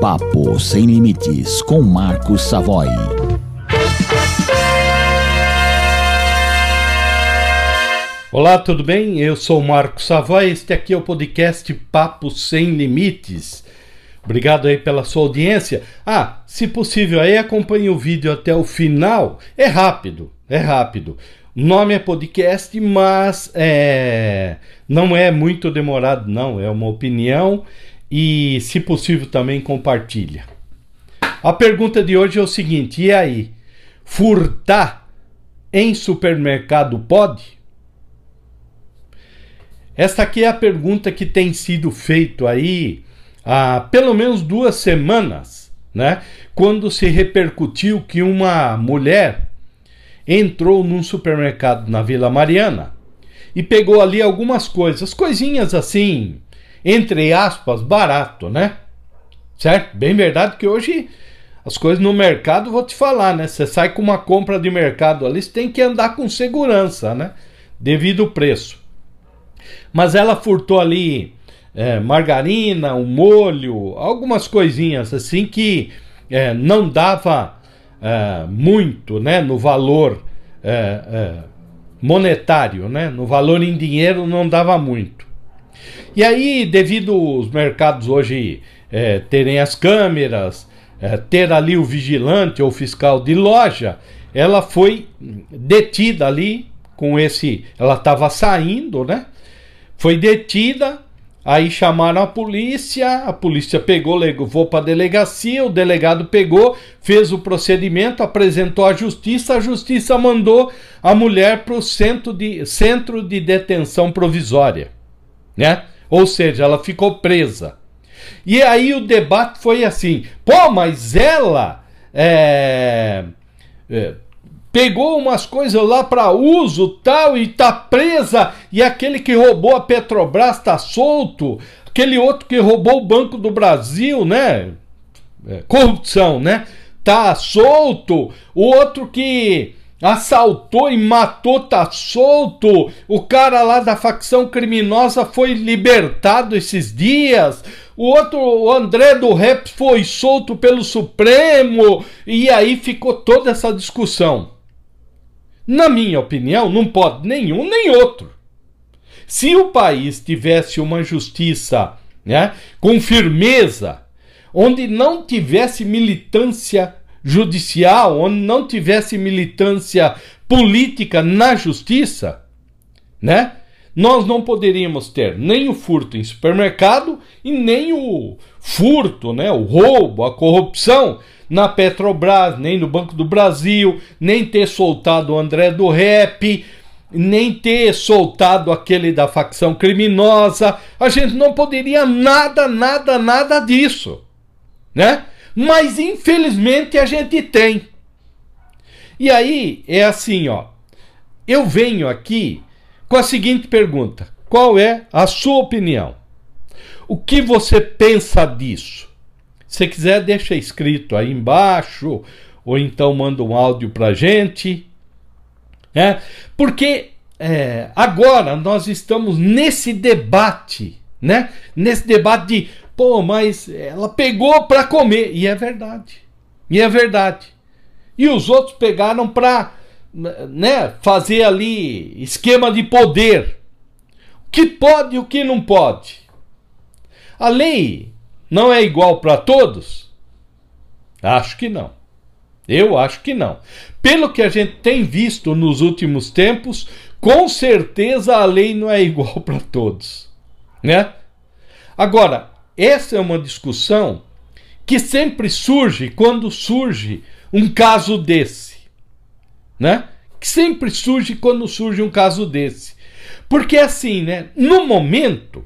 Papo Sem Limites com Marcos Savoy. Olá, tudo bem? Eu sou Marcos Savoy. Este aqui é o podcast Papo Sem Limites. Obrigado aí pela sua audiência. Ah, se possível aí acompanhe o vídeo até o final. É rápido, é rápido. O nome é podcast, mas é, não é muito demorado, não. É uma opinião e, se possível, também compartilha. A pergunta de hoje é o seguinte: e aí? Furtar em supermercado pode? Esta aqui é a pergunta que tem sido feito aí há pelo menos duas semanas, né? Quando se repercutiu que uma mulher entrou num supermercado na Vila Mariana e pegou ali algumas coisas, coisinhas assim, entre aspas, barato, né? Certo? Bem verdade que hoje as coisas no mercado, vou te falar, né? Você sai com uma compra de mercado ali, você tem que andar com segurança, né? Devido ao preço. Mas ela furtou ali é, margarina, um molho, algumas coisinhas assim que é, não dava é, muito né, no valor é, é, monetário, né, no valor em dinheiro não dava muito. E aí, devido os mercados hoje é, terem as câmeras, ter ali o vigilante ou fiscal de loja, ela foi detida ali com esse. Ela estava saindo, né? Foi detida, aí chamaram a polícia, a polícia pegou, levou para a delegacia, o delegado pegou, fez o procedimento, apresentou à justiça, a justiça mandou a mulher para o centro de, centro de detenção provisória, né? Ou seja, ela ficou presa. E aí o debate foi assim: pô, mas ela é, é, pegou umas coisas lá para uso tal e tá presa e aquele que roubou a Petrobras tá solto, aquele outro que roubou o Banco do Brasil, né? É, corrupção, né? Tá solto, o outro que assaltou e matou tá solto, o cara lá da facção criminosa foi libertado esses dias, o outro, o André do Rap foi solto pelo Supremo, e aí ficou toda essa discussão. Na minha opinião, não pode nenhum nem outro. Se o país tivesse uma justiça né, com firmeza, onde não tivesse militância judicial, onde não tivesse militância política na justiça, né? Nós não poderíamos ter nem o furto em supermercado e nem o furto, né, o roubo, a corrupção na Petrobras, nem no Banco do Brasil, nem ter soltado o André do Rep, nem ter soltado aquele da facção criminosa. A gente não poderia nada, nada, nada disso, né? Mas infelizmente a gente tem. E aí é assim, ó. Eu venho aqui com a seguinte pergunta: qual é a sua opinião? O que você pensa disso? Se quiser, deixa escrito aí embaixo, ou então manda um áudio pra gente. Né? Porque é, agora nós estamos nesse debate, né? Nesse debate de, pô, mas ela pegou para comer. E é verdade. E é verdade. E os outros pegaram para né, fazer ali esquema de poder. O que pode e o que não pode. A lei não é igual para todos? Acho que não. Eu acho que não. Pelo que a gente tem visto nos últimos tempos, com certeza a lei não é igual para todos, né? Agora, essa é uma discussão que sempre surge quando surge um caso desse, né? Que sempre surge quando surge um caso desse. Porque assim, né? No momento,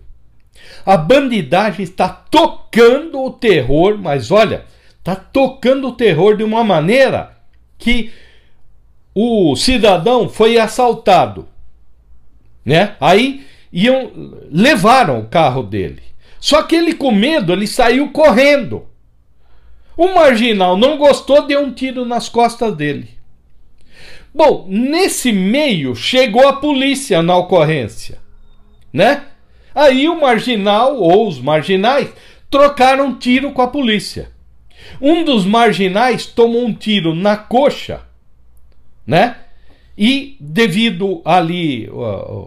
a bandidagem está tocando o terror, mas olha, está tocando o terror de uma maneira que o cidadão foi assaltado, né? Aí iam levaram o carro dele. Só que ele com medo, ele saiu correndo. O marginal não gostou, deu um tiro nas costas dele. Bom, nesse meio chegou a polícia na ocorrência, né? Aí o marginal ou os marginais trocaram tiro com a polícia. Um dos marginais tomou um tiro na coxa, né? E devido ali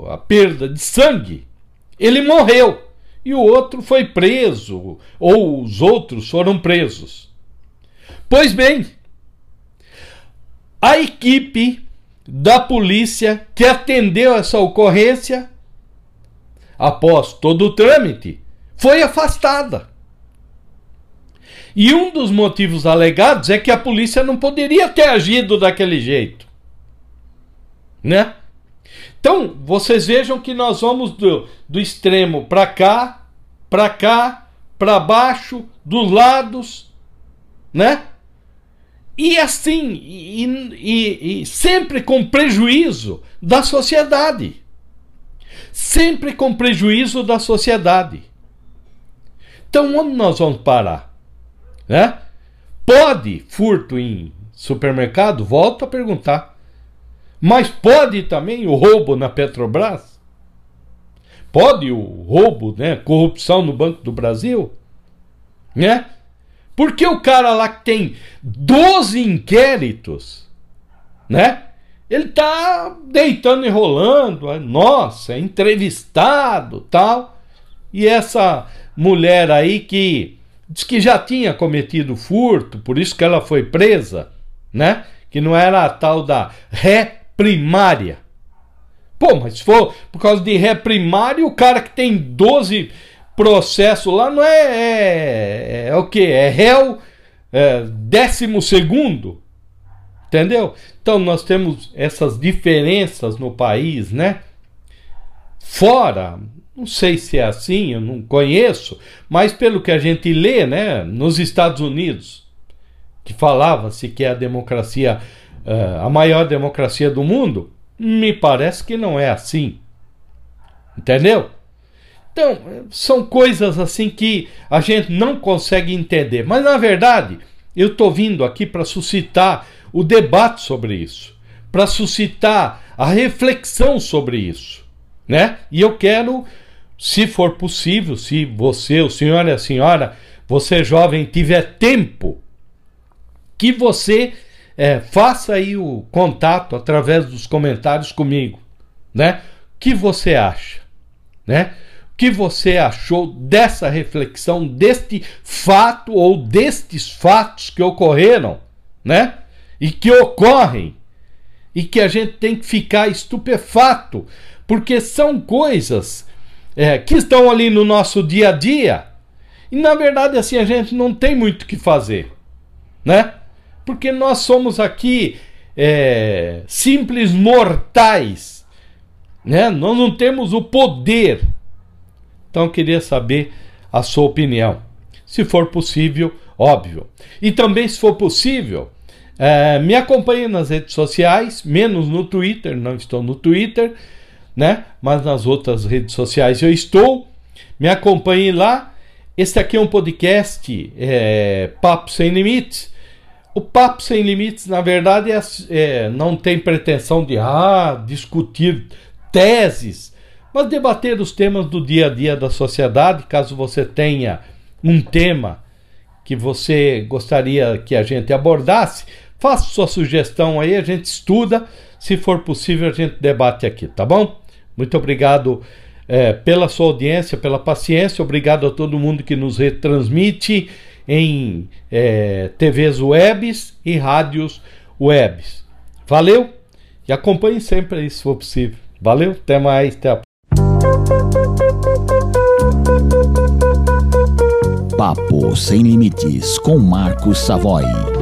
a, perda de sangue, ele morreu. E o outro foi preso, ou os outros foram presos. Pois bem, a equipe da polícia que atendeu essa ocorrência, após todo o trâmite, foi afastada. E um dos motivos alegados é que a polícia não poderia ter agido daquele jeito. Né? Então, vocês vejam que nós vamos do, do extremo para cá, para cá, para baixo, dos lados, né? E assim, e, e, e sempre com prejuízo da sociedade. Sempre com prejuízo da sociedade. Então, onde nós vamos parar? Né? Pode furto em supermercado? Volto a perguntar. Mas pode também o roubo na Petrobras? Pode o roubo, né? Corrupção no Banco do Brasil? Né? Porque o cara lá que tem 12 inquéritos, né? Ele tá deitando e rolando, nossa, é entrevistado, tal. E essa mulher aí que diz que já tinha cometido furto, por isso que ela foi presa, né? Que não era a tal da ré primária. Pô, mas se for por causa de ré primária, o cara que tem 12 processos lá não é. É, é o que? É réu é, décimo segundo. Entendeu? Então nós temos essas diferenças no país, né? Fora, não sei se é assim, eu não conheço, mas pelo que a gente lê, né, nos Estados Unidos, que falava-se que é a democracia uh, a maior democracia do mundo? Me parece que não é assim. Entendeu? Então, são coisas assim que a gente não consegue entender. Mas, na verdade, eu estou vindo aqui para suscitar o debate sobre isso, para suscitar a reflexão sobre isso. Né? E eu quero, se for possível, se você, o senhor e a senhora, você jovem, tiver tempo, que você é, faça aí o contato através dos comentários comigo, né? O que você acha, né? O que você achou dessa reflexão, deste fato ou destes fatos que ocorreram, né? E que ocorrem e que a gente tem que ficar estupefato, porque são coisas é, que estão ali no nosso dia a dia e na verdade assim a gente não tem muito o que fazer, né? Porque nós somos aqui é, simples mortais, né? Nós não temos o poder. Então eu queria saber a sua opinião, se for possível, óbvio. E também se for possível, é, me acompanhe nas redes sociais, menos no Twitter, não estou no Twitter, né? Mas nas outras redes sociais eu estou. Me acompanhe lá. Este aqui é um podcast é, Papo Sem Limites o Papo Sem Limites, na verdade, é, é, não tem pretensão de ah, discutir teses, mas debater os temas do dia a dia da sociedade. Caso você tenha um tema que você gostaria que a gente abordasse, faça sua sugestão aí, a gente estuda. Se for possível, a gente debate aqui, tá bom? Muito obrigado é, pela sua audiência, pela paciência. Obrigado a todo mundo que nos retransmite em é, TVs webs e rádios webs. Valeu? E acompanhe sempre aí se for possível. Valeu? Até mais. Até a... Papo Sem Limites com Marcos Savoy.